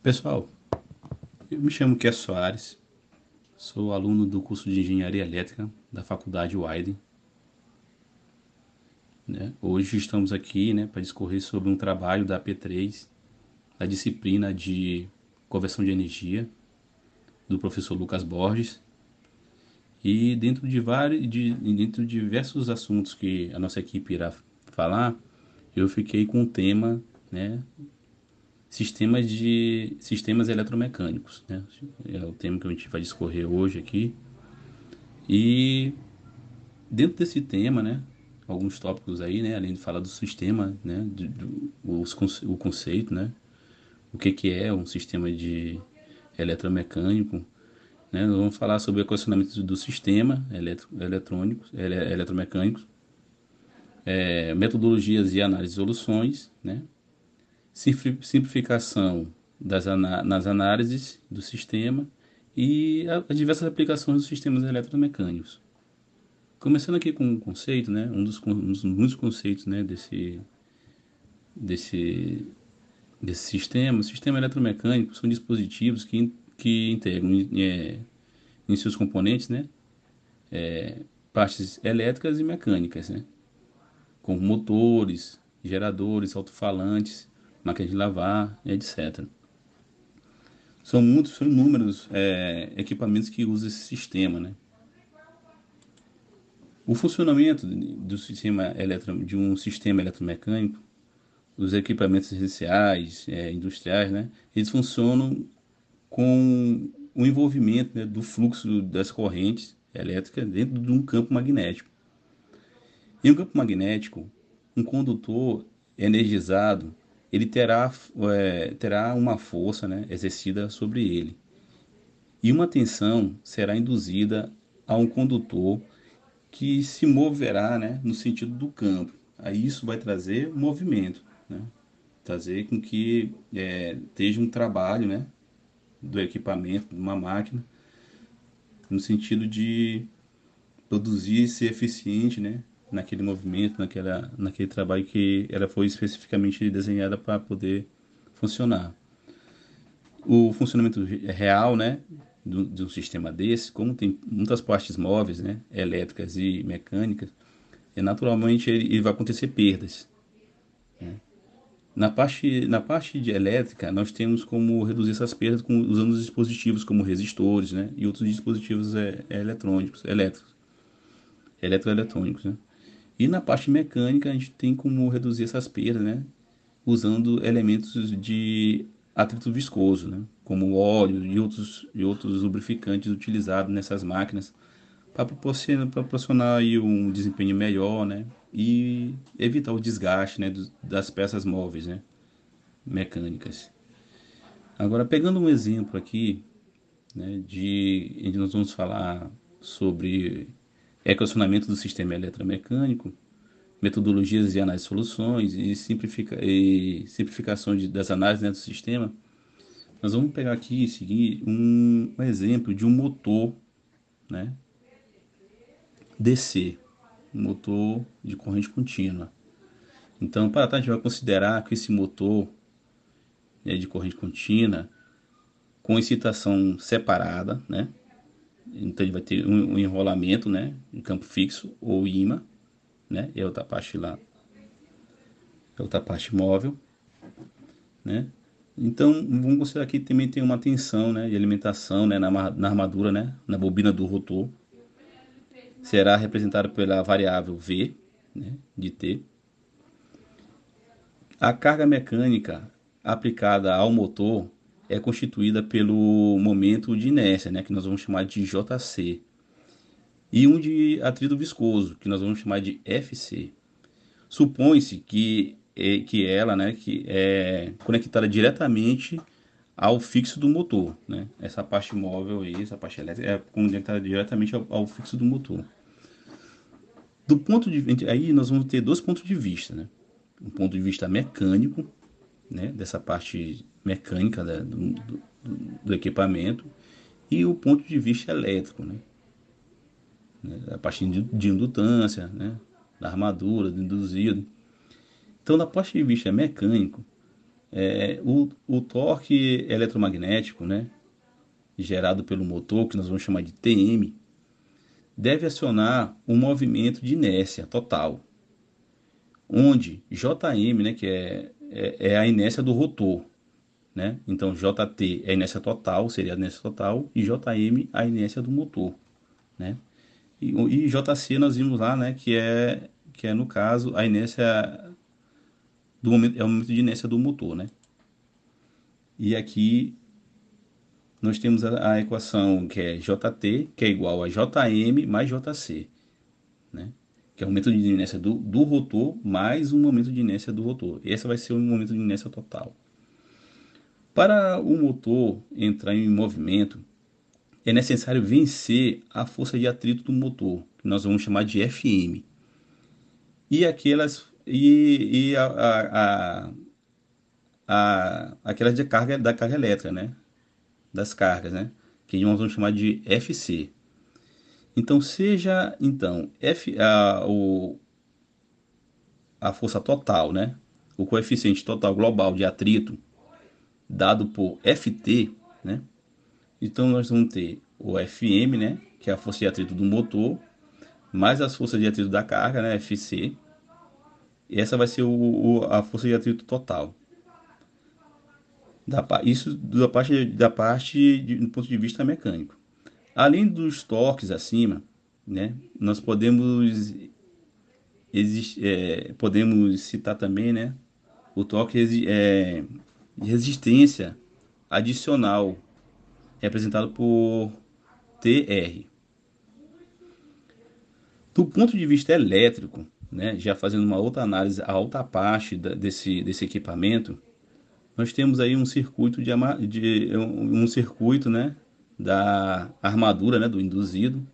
Pessoal, eu me chamo Kécio Soares, sou aluno do curso de Engenharia Elétrica da Faculdade Wyden. Né? Hoje estamos aqui né, para discorrer sobre um trabalho da P3, da disciplina de conversão de energia, do professor Lucas Borges. E dentro de, vários, de, dentro de diversos assuntos que a nossa equipe irá falar, eu fiquei com o tema né, sistemas de sistemas eletromecânicos, né? É o tema que a gente vai discorrer hoje aqui. E dentro desse tema, né, alguns tópicos aí, né, além de falar do sistema, né, do, do os, o conceito, né, o que que é um sistema de eletromecânico, né, nós vamos falar sobre o equacionamento do sistema eletro, eletrônicos, ele, eletromecânicos, é, metodologias e análise de soluções, né, simplificação das nas análises do sistema e as diversas aplicações dos sistemas eletromecânicos. Começando aqui com um conceito, né, um dos, um dos muitos conceitos né, desse, desse, desse sistema. Sistema eletromecânico são dispositivos que, que integram é, em seus componentes né, é, partes elétricas e mecânicas, né, como motores, geradores, alto-falantes, máquinas de lavar, etc. São muitos, são inúmeros é, equipamentos que usam esse sistema, né? O funcionamento do sistema eletro, de um sistema eletromecânico, os equipamentos essenciais, é, industriais, né? Eles funcionam com o envolvimento né, do fluxo das correntes elétricas dentro de um campo magnético. Em um campo magnético, um condutor energizado ele terá, é, terá uma força né, exercida sobre ele. E uma tensão será induzida a um condutor que se moverá né, no sentido do campo. Aí isso vai trazer movimento, né? trazer com que é, esteja um trabalho né, do equipamento, de uma máquina, no sentido de produzir ser eficiente né, naquele movimento, naquela, naquele trabalho que ela foi especificamente desenhada para poder funcionar. O funcionamento real, né, de um sistema desse, como tem muitas partes móveis, né, elétricas e mecânicas, é, naturalmente ele, ele vai acontecer perdas. Né? Na parte, na parte de elétrica, nós temos como reduzir essas perdas com, usando os dispositivos como resistores né, e outros dispositivos é, é eletrônicos, elétricos, eletroeletrônicos. Né? E na parte mecânica a gente tem como reduzir essas perdas, né? Usando elementos de atrito viscoso, né? Como óleo e outros, e outros lubrificantes utilizados nessas máquinas para proporcionar, proporcionar aí um desempenho melhor, né? E evitar o desgaste, né? Das peças móveis, né? Mecânicas. Agora, pegando um exemplo aqui, né? De, nós vamos falar sobre equacionamento do sistema eletromecânico, metodologias de análise de soluções e, simplifica, e simplificação de, das análises né, do sistema, nós vamos pegar aqui e seguir um, um exemplo de um motor né, DC, um motor de corrente contínua. Então, para a gente vai considerar que esse motor né, de corrente contínua, com excitação separada, né, então ele vai ter um, um enrolamento, né? Em campo fixo ou imã, né? A outra parte lá, a outra parte móvel, né? Então vamos considerar que também tem uma tensão, né? De alimentação, né? Na, na armadura, né? Na bobina do rotor. Será representada pela variável V, né? De T. A carga mecânica aplicada ao motor é constituída pelo momento de inércia, né, que nós vamos chamar de JC, e um de atrito viscoso, que nós vamos chamar de FC. Supõe-se que, é, que ela né, que é conectada diretamente ao fixo do motor. Né? Essa parte móvel aí, essa parte elétrica, é conectada diretamente ao, ao fixo do motor. Do ponto de aí nós vamos ter dois pontos de vista, né? Um ponto de vista mecânico, né, dessa parte mecânica né, do, do, do, equipamento e o ponto de vista elétrico, né, né a parte de, de indutância, né, da armadura, do induzido. Então, da parte de vista mecânico, é, o, o torque eletromagnético, né, gerado pelo motor, que nós vamos chamar de TM, deve acionar um movimento de inércia total, onde JM, né, que é, é, é a inércia do rotor, né? Então JT é a inércia total, seria a inércia total, e JM a inércia do motor, né? E, e JC nós vimos lá, né, que é que é no caso a inércia do momento é o momento de inércia do motor, né? E aqui nós temos a, a, equação que é JT, que é igual a JM mais JC, né? Que é o momento de inércia do, do rotor mais o momento de inércia do rotor. Esse vai ser o momento de inércia total. Para o motor entrar em movimento, é necessário vencer a força de atrito do motor, que nós vamos chamar de FM. E aquelas e, e a, a, a, aquelas de carga da carga elétrica, né? Das cargas, né? Que nós vamos chamar de FC. Então seja então F a, o, a força total, né? O coeficiente total global de atrito dado por FT, né? Então nós vamos ter o FM, né? Que é a força de atrito do motor, mais as forças de atrito da carga, né? FC. E essa vai ser o, o a força de atrito total. Da, isso da parte, da parte de, do ponto de vista mecânico. Além dos torques acima, né, nós podemos, exist, é, podemos citar também né, o torque é, de resistência adicional, representado por TR. Do ponto de vista elétrico, né, já fazendo uma outra análise, a outra parte da, desse, desse equipamento, nós temos aí um circuito de, de um, um, circuito, né, da armadura, né, do induzido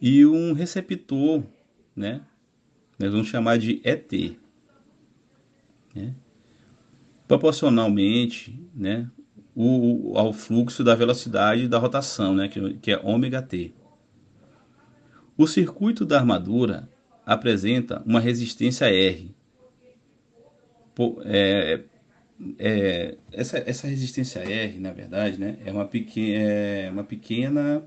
e um receptor, né, nós vamos chamar de ET, né, proporcionalmente, né, o, ao fluxo da velocidade da rotação, né, que, que é ômega t. O circuito da armadura apresenta uma resistência R. Por, é, é, essa, essa resistência R, na verdade, né, é uma pequena, é uma pequena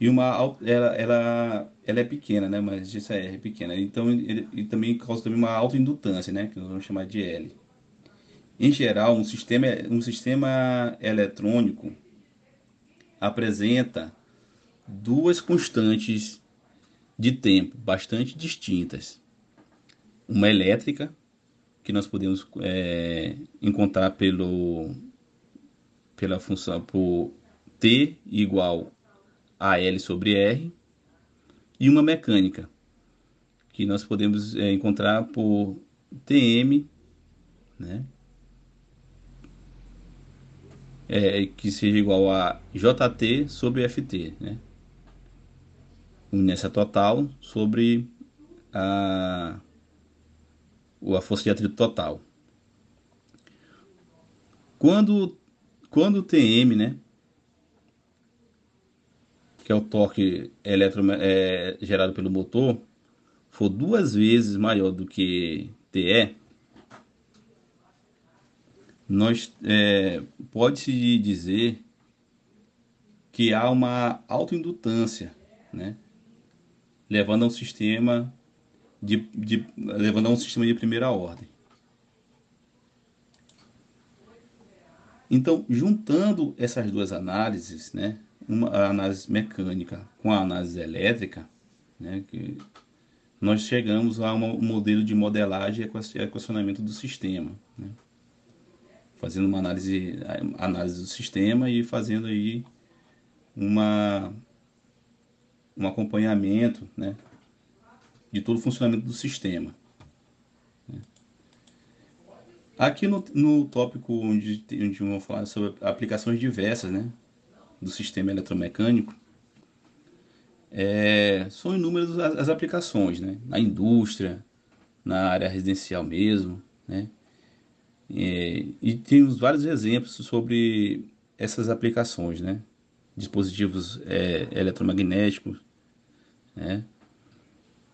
e uma ela, ela, ela é pequena, né, mas R é pequena. Então ele, ele também causa também uma autoindutância, né, que nós vamos chamar de L. Em geral, um sistema um sistema eletrônico apresenta duas constantes de tempo bastante distintas. Uma elétrica que nós podemos é, encontrar pelo, pela função por T igual a L sobre R e uma mecânica que nós podemos é, encontrar por TM, né? É, que seja igual a JT sobre FT, né? Nessa total sobre a a força de atrito total. Quando, quando o TM, né, que é o torque eletro, é, gerado pelo motor, for duas vezes maior do que TE, nós é, pode-se dizer que há uma autoindutância, né, levando a um sistema de, de, levando a um sistema de primeira ordem. Então, juntando essas duas análises, né, uma a análise mecânica com a análise elétrica, né, que nós chegamos a um modelo de modelagem e equacionamento do sistema, né, fazendo uma análise, análise do sistema e fazendo aí uma um acompanhamento, né, de todo o funcionamento do sistema. Aqui no, no tópico onde, onde vamos falar sobre aplicações diversas né, do sistema eletromecânico, é, são inúmeras as, aplicações, né, na indústria, na área residencial mesmo, né, é, e temos vários exemplos sobre essas aplicações, né, dispositivos é, eletromagnéticos, né,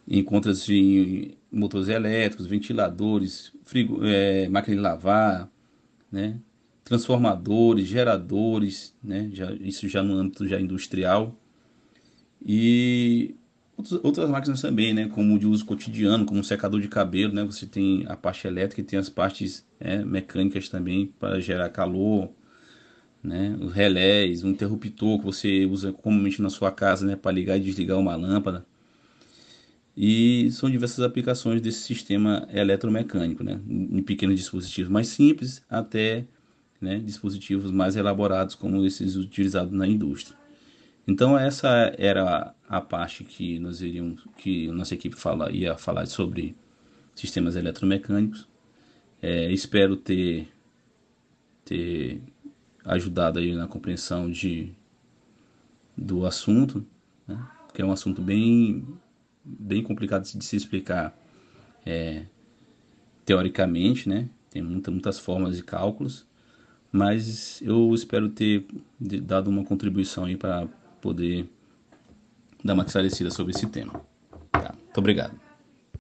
encontra-se motores elétricos, ventiladores, frigo, é, máquina de lavar, né? Transformadores, geradores, né? já, isso já no âmbito já industrial. E outras máquinas também, né? como de uso cotidiano, como um secador de cabelo, né? você tem a parte elétrica e tem as partes é, mecânicas também para gerar calor, né? os relés, um interruptor que você usa comumente na sua casa né? para ligar e desligar uma lâmpada. E são diversas aplicações desse sistema eletromecânico, né? em pequenos dispositivos mais simples até né, dispositivos mais elaborados como esses utilizados na indústria. Então essa era a parte que nós iríamos, que nossa equipe fala, ia falar sobre sistemas eletromecânicos. É, espero ter, ter ajudado aí na compreensão de, do assunto, né? que é um assunto bem, bem complicado de se explicar é, teoricamente, né? Tem muita, muitas formas de cálculos, mas eu espero ter dado uma contribuição aí para poder dar uma esclarecida sobre esse tema. Tá? Muito obrigado.